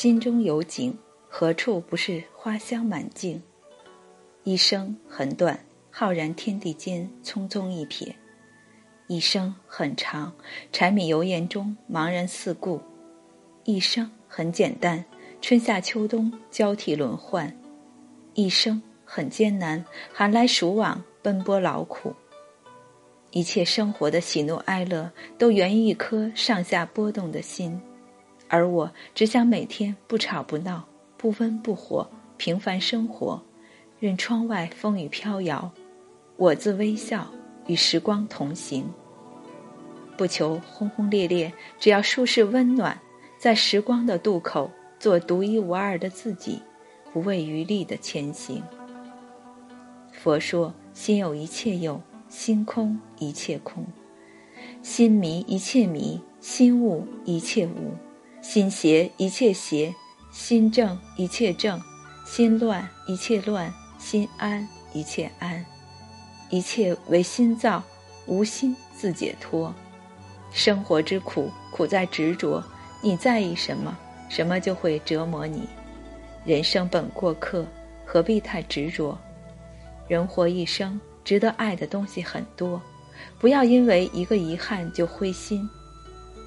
心中有景，何处不是花香满径？一生很短，浩然天地间匆匆一瞥；一生很长，柴米油盐中茫然四顾；一生很简单，春夏秋冬交替轮换；一生很艰难，寒来暑往奔波劳苦。一切生活的喜怒哀乐，都源于一颗上下波动的心，而我只想每天不吵不闹，不温不火，平凡生活，任窗外风雨飘摇，我自微笑，与时光同行。不求轰轰烈烈，只要舒适温暖，在时光的渡口做独一无二的自己，不畏余力的前行。佛说：心有一切有。心空一切空，心迷一切迷，心悟一切悟，心邪一切邪，心正一切正，心乱一切乱，心安一切安，一切为心造，无心自解脱。生活之苦，苦在执着。你在意什么，什么就会折磨你。人生本过客，何必太执着？人活一生。值得爱的东西很多，不要因为一个遗憾就灰心。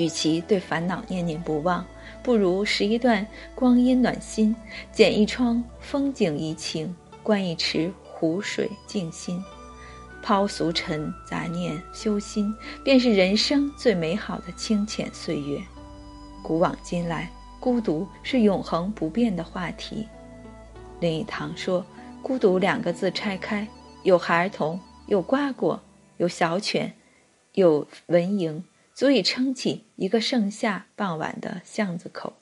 与其对烦恼念念不忘，不如拾一段光阴暖心，剪一窗风景怡情，观一池湖水静心，抛俗尘杂念修心，便是人生最美好的清浅岁月。古往今来，孤独是永恒不变的话题。林语堂说：“孤独两个字拆开，有孩童，有瓜果。”有小犬，有蚊蝇，足以撑起一个盛夏傍晚的巷子口。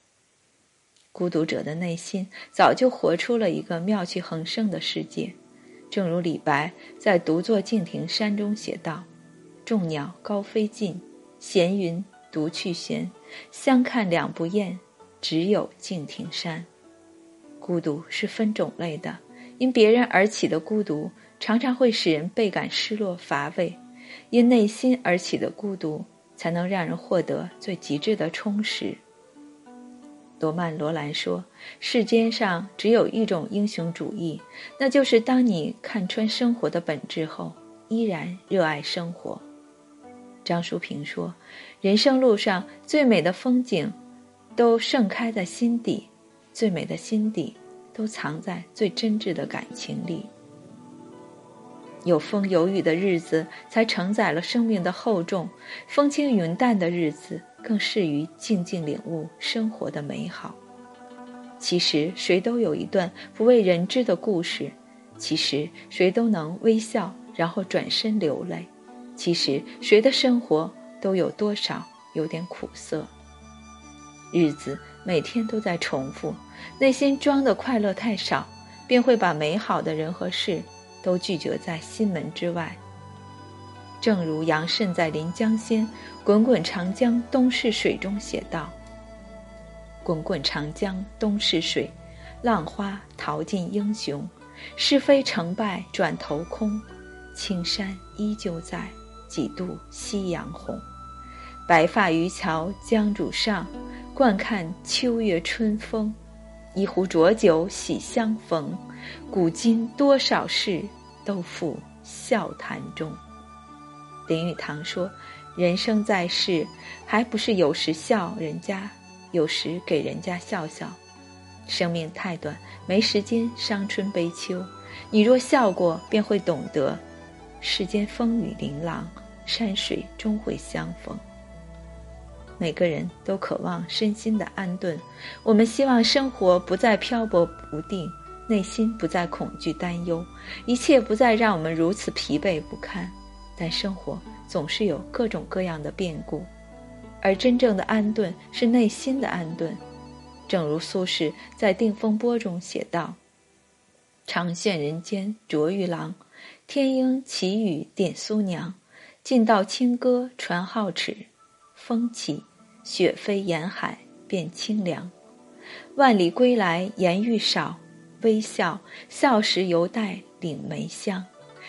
孤独者的内心早就活出了一个妙趣横生的世界，正如李白在独坐敬亭山中写道：“众鸟高飞尽，闲云独去闲。相看两不厌，只有敬亭山。”孤独是分种类的，因别人而起的孤独。常常会使人倍感失落乏味，因内心而起的孤独，才能让人获得最极致的充实。罗曼·罗兰说：“世间上只有一种英雄主义，那就是当你看穿生活的本质后，依然热爱生活。”张淑平说：“人生路上最美的风景，都盛开在心底；最美的心底，都藏在最真挚的感情里。”有风有雨的日子，才承载了生命的厚重；风轻云淡的日子，更适于静静领悟生活的美好。其实，谁都有一段不为人知的故事；其实，谁都能微笑，然后转身流泪；其实，谁的生活都有多少有点苦涩。日子每天都在重复，内心装的快乐太少，便会把美好的人和事。都拒绝在心门之外。正如杨慎在《临江仙·滚滚长江东逝水》中写道：“滚滚长江东逝水，浪花淘尽英雄。是非成败转头空，青山依旧在，几度夕阳红。白发渔樵江渚上，惯看秋月春风。一壶浊酒喜相逢。”古今多少事，都付笑谈中。林语堂说：“人生在世，还不是有时笑人家，有时给人家笑笑。生命太短，没时间伤春悲秋。你若笑过，便会懂得，世间风雨琳琅，山水终会相逢。每个人都渴望身心的安顿，我们希望生活不再漂泊不定。”内心不再恐惧担忧，一切不再让我们如此疲惫不堪。但生活总是有各种各样的变故，而真正的安顿是内心的安顿。正如苏轼在《定风波》中写道：“长羡人间卓玉郎，天鹰奇语点苏娘。尽道清歌传皓齿，风起雪飞沿海变清凉。万里归来颜愈少，微笑笑时犹带岭梅香。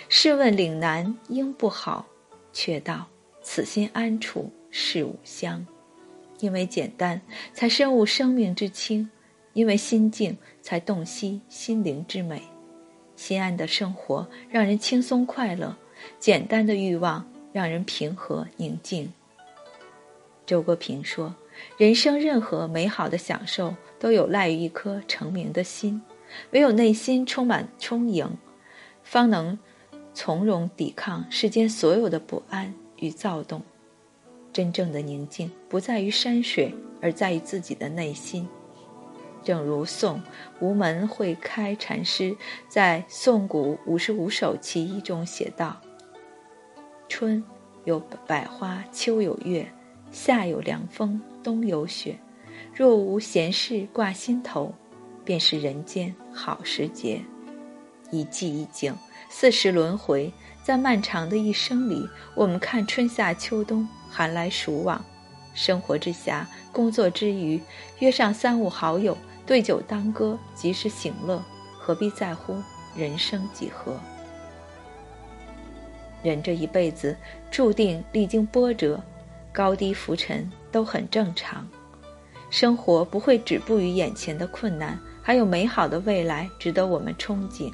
试问岭南应不好，却道此心安处是吾乡。因为简单，才深悟生命之轻；因为心静，才洞悉心灵之美。心安的生活让人轻松快乐，简单的欲望让人平和宁静。周国平说：“人生任何美好的享受，都有赖于一颗澄明的心。唯有内心充满充盈，方能从容抵抗世间所有的不安与躁动。真正的宁静，不在于山水，而在于自己的内心。”正如宋吴门会开禅师在《宋古五十五首其一》中写道：“春有百花，秋有月，夏有凉风，冬有雪。若无闲事挂心头，便是人间好时节。一季一景，四时轮回，在漫长的一生里，我们看春夏秋冬，寒来暑往。生活之暇，工作之余，约上三五好友。”对酒当歌，及时行乐，何必在乎人生几何？人这一辈子注定历经波折，高低浮沉都很正常。生活不会止步于眼前的困难，还有美好的未来值得我们憧憬。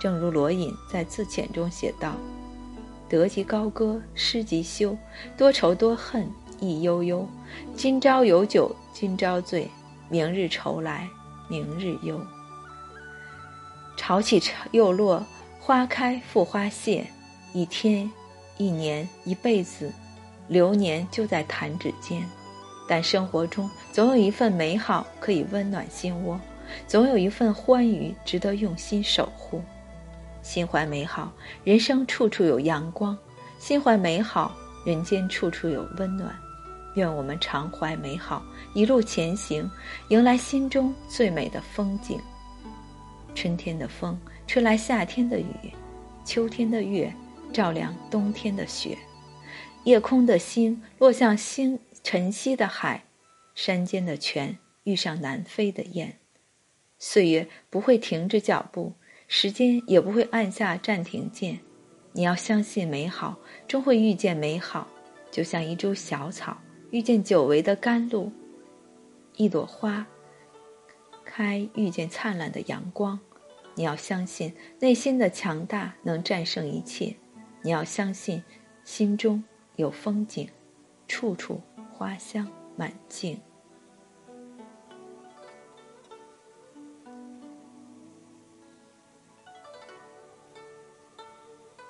正如罗隐在自遣中写道：“得即高歌，失即休，多愁多恨亦悠悠。今朝有酒今朝醉。”明日愁来，明日忧。潮起又落，花开复花谢。一天，一年，一辈子，流年就在弹指间。但生活中总有一份美好可以温暖心窝，总有一份欢愉值得用心守护。心怀美好，人生处处有阳光；心怀美好，人间处处有温暖。愿我们常怀美好，一路前行，迎来心中最美的风景。春天的风吹来夏天的雨，秋天的月照亮冬天的雪。夜空的星落向星晨曦的海，山间的泉遇上南飞的雁。岁月不会停止脚步，时间也不会按下暂停键。你要相信美好，终会遇见美好，就像一株小草。遇见久违的甘露，一朵花开，遇见灿烂的阳光。你要相信内心的强大能战胜一切，你要相信心中有风景，处处花香满径。